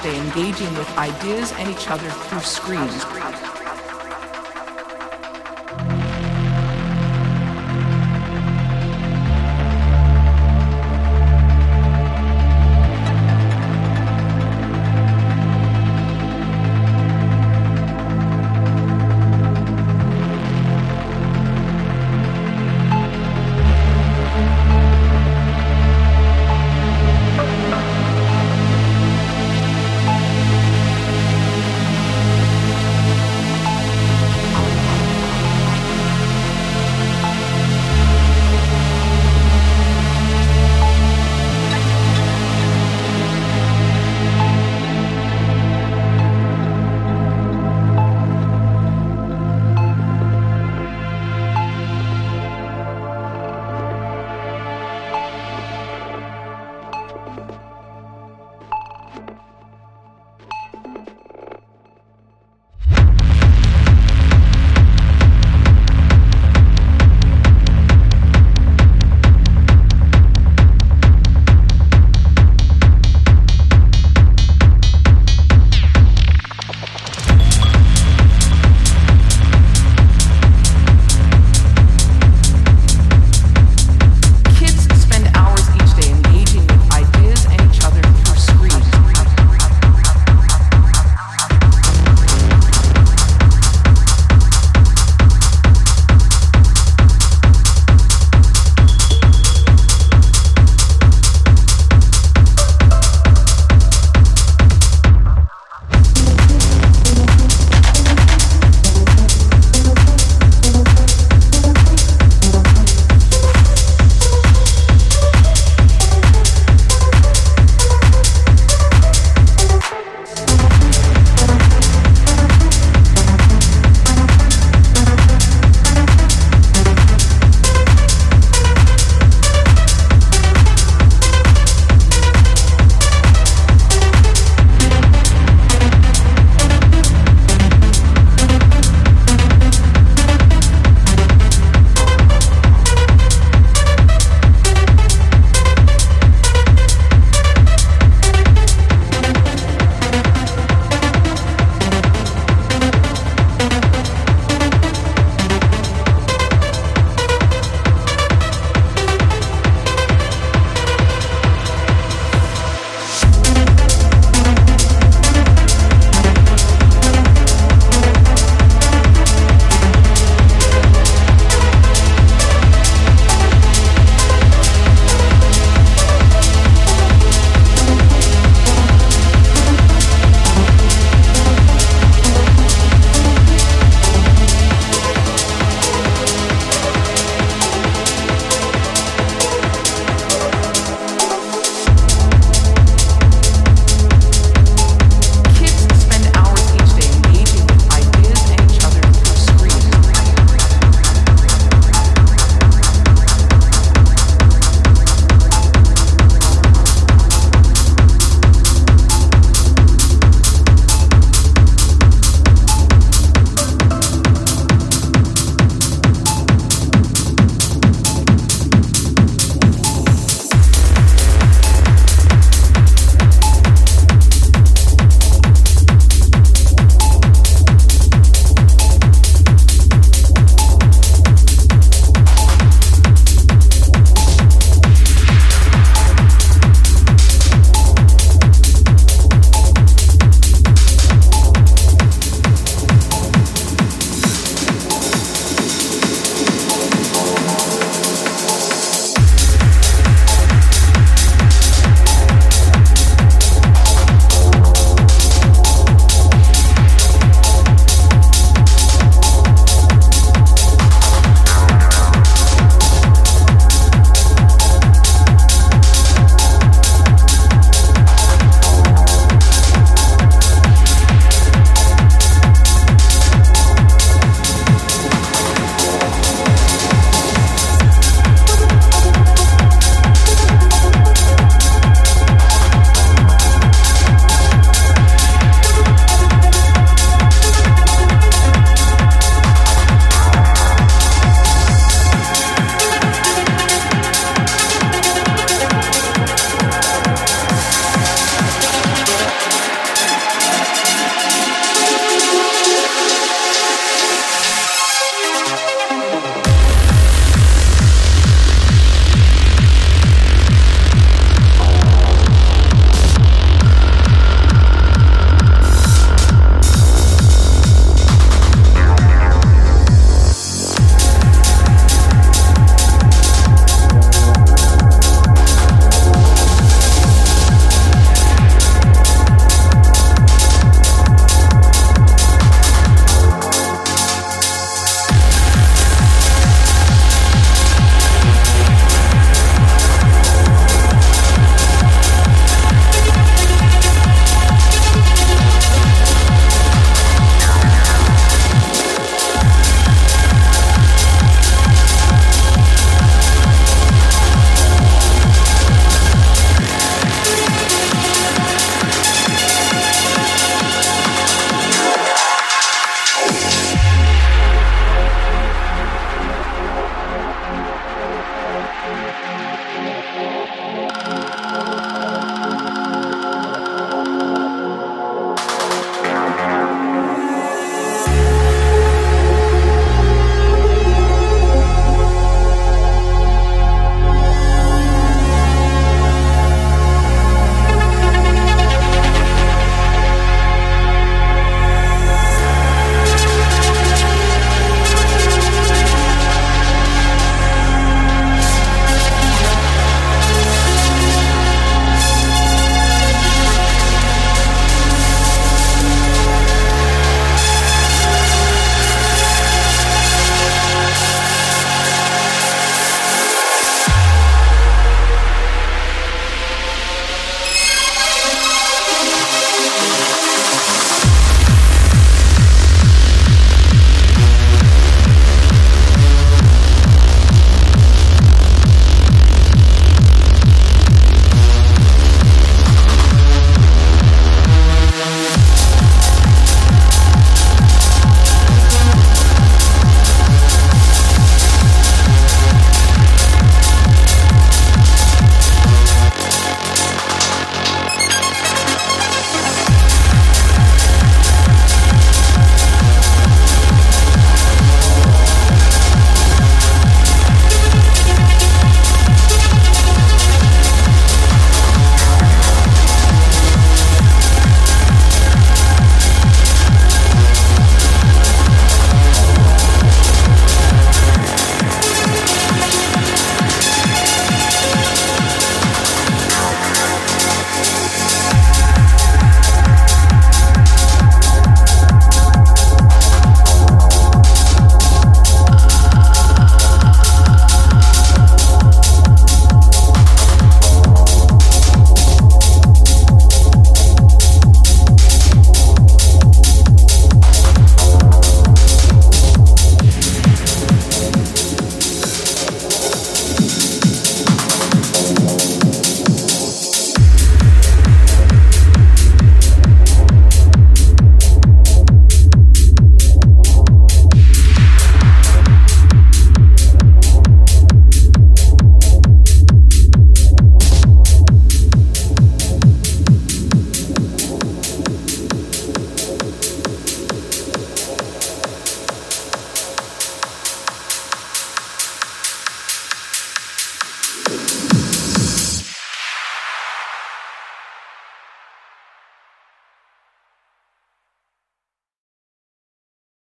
stay engaging with ideas and each other through screens.